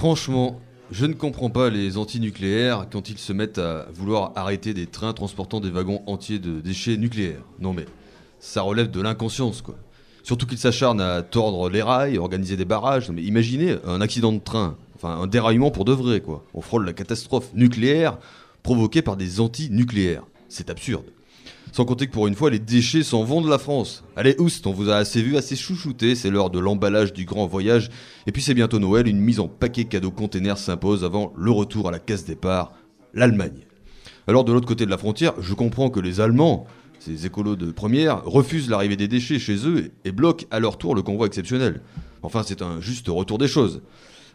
Franchement, je ne comprends pas les antinucléaires quand ils se mettent à vouloir arrêter des trains transportant des wagons entiers de déchets nucléaires. Non mais, ça relève de l'inconscience quoi. Surtout qu'ils s'acharnent à tordre les rails, organiser des barrages. Non mais imaginez un accident de train, enfin un déraillement pour de vrai quoi. On frôle la catastrophe nucléaire provoquée par des antinucléaires. C'est absurde. Sans compter que pour une fois, les déchets s'en vont de la France. Allez, oust, on vous a assez vu, assez chouchouté, c'est l'heure de l'emballage du grand voyage. Et puis c'est bientôt Noël, une mise en paquet cadeau container s'impose avant le retour à la case départ, l'Allemagne. Alors de l'autre côté de la frontière, je comprends que les Allemands, ces écolos de première, refusent l'arrivée des déchets chez eux et bloquent à leur tour le convoi exceptionnel. Enfin, c'est un juste retour des choses.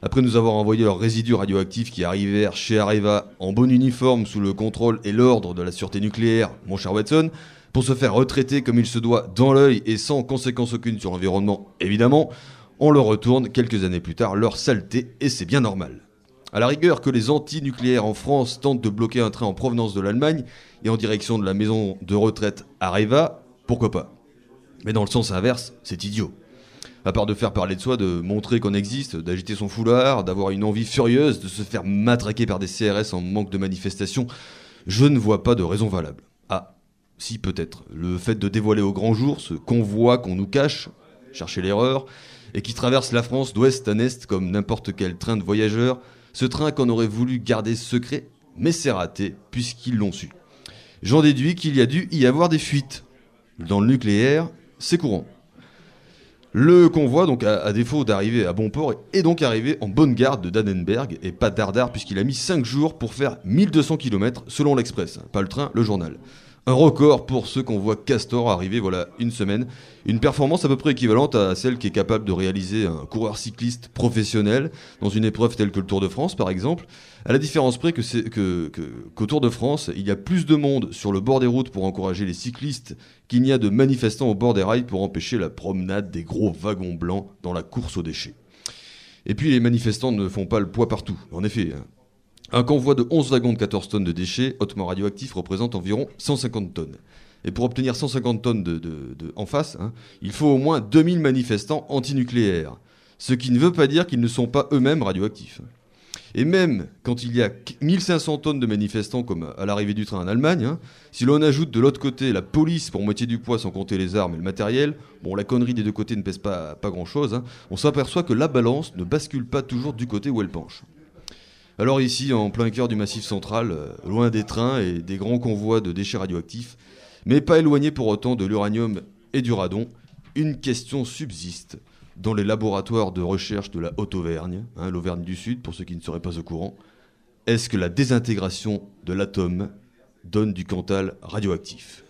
Après nous avoir envoyé leurs résidus radioactifs qui arrivèrent chez Areva en bon uniforme sous le contrôle et l'ordre de la sûreté nucléaire, mon cher Watson, pour se faire retraiter comme il se doit dans l'œil et sans conséquence aucune sur l'environnement, évidemment, on leur retourne quelques années plus tard leur saleté et c'est bien normal. À la rigueur que les anti-nucléaires en France tentent de bloquer un train en provenance de l'Allemagne et en direction de la maison de retraite Areva, pourquoi pas? Mais dans le sens inverse, c'est idiot à part de faire parler de soi, de montrer qu'on existe, d'agiter son foulard, d'avoir une envie furieuse de se faire matraquer par des CRS en manque de manifestation, je ne vois pas de raison valable. Ah, si peut-être, le fait de dévoiler au grand jour ce convoi qu'on nous cache, chercher l'erreur, et qui traverse la France d'ouest à est comme n'importe quel train de voyageurs, ce train qu'on aurait voulu garder secret, mais c'est raté, puisqu'ils l'ont su. J'en déduis qu'il y a dû y avoir des fuites. Dans le nucléaire, c'est courant. Le convoi, donc, à, défaut d'arriver à bon port, est donc arrivé en bonne garde de Dannenberg et pas dardard puisqu'il a mis 5 jours pour faire 1200 km selon l'Express, pas le train, le journal. Un record pour ceux qu'on voit Castor arriver voilà une semaine. Une performance à peu près équivalente à celle qui est capable de réaliser un coureur cycliste professionnel dans une épreuve telle que le Tour de France par exemple. À la différence près que qu'au Tour de France, il y a plus de monde sur le bord des routes pour encourager les cyclistes qu'il n'y a de manifestants au bord des rails pour empêcher la promenade des gros wagons blancs dans la course aux déchets. Et puis les manifestants ne font pas le poids partout. En effet, hein. Un convoi de 11 wagons de 14 tonnes de déchets hautement radioactifs représente environ 150 tonnes. Et pour obtenir 150 tonnes de, en face, hein, il faut au moins 2000 manifestants antinucléaires. Ce qui ne veut pas dire qu'ils ne sont pas eux-mêmes radioactifs. Et même quand il y a 1500 tonnes de manifestants comme à l'arrivée du train en Allemagne, hein, si l'on ajoute de l'autre côté la police pour moitié du poids sans compter les armes et le matériel, bon la connerie des deux côtés ne pèse pas, grand-chose, hein, on s'aperçoit que la balance ne bascule pas toujours du côté où elle penche. Alors ici, en plein cœur du massif central, euh, loin des trains et des grands convois de déchets radioactifs, mais pas éloigné pour autant de l'uranium et du radon, une question subsiste dans les laboratoires de recherche de la Haute-Auvergne, hein, l'Auvergne du Sud pour ceux qui ne seraient pas au courant. Est-ce que la désintégration de l'atome donne du Cantal radioactif?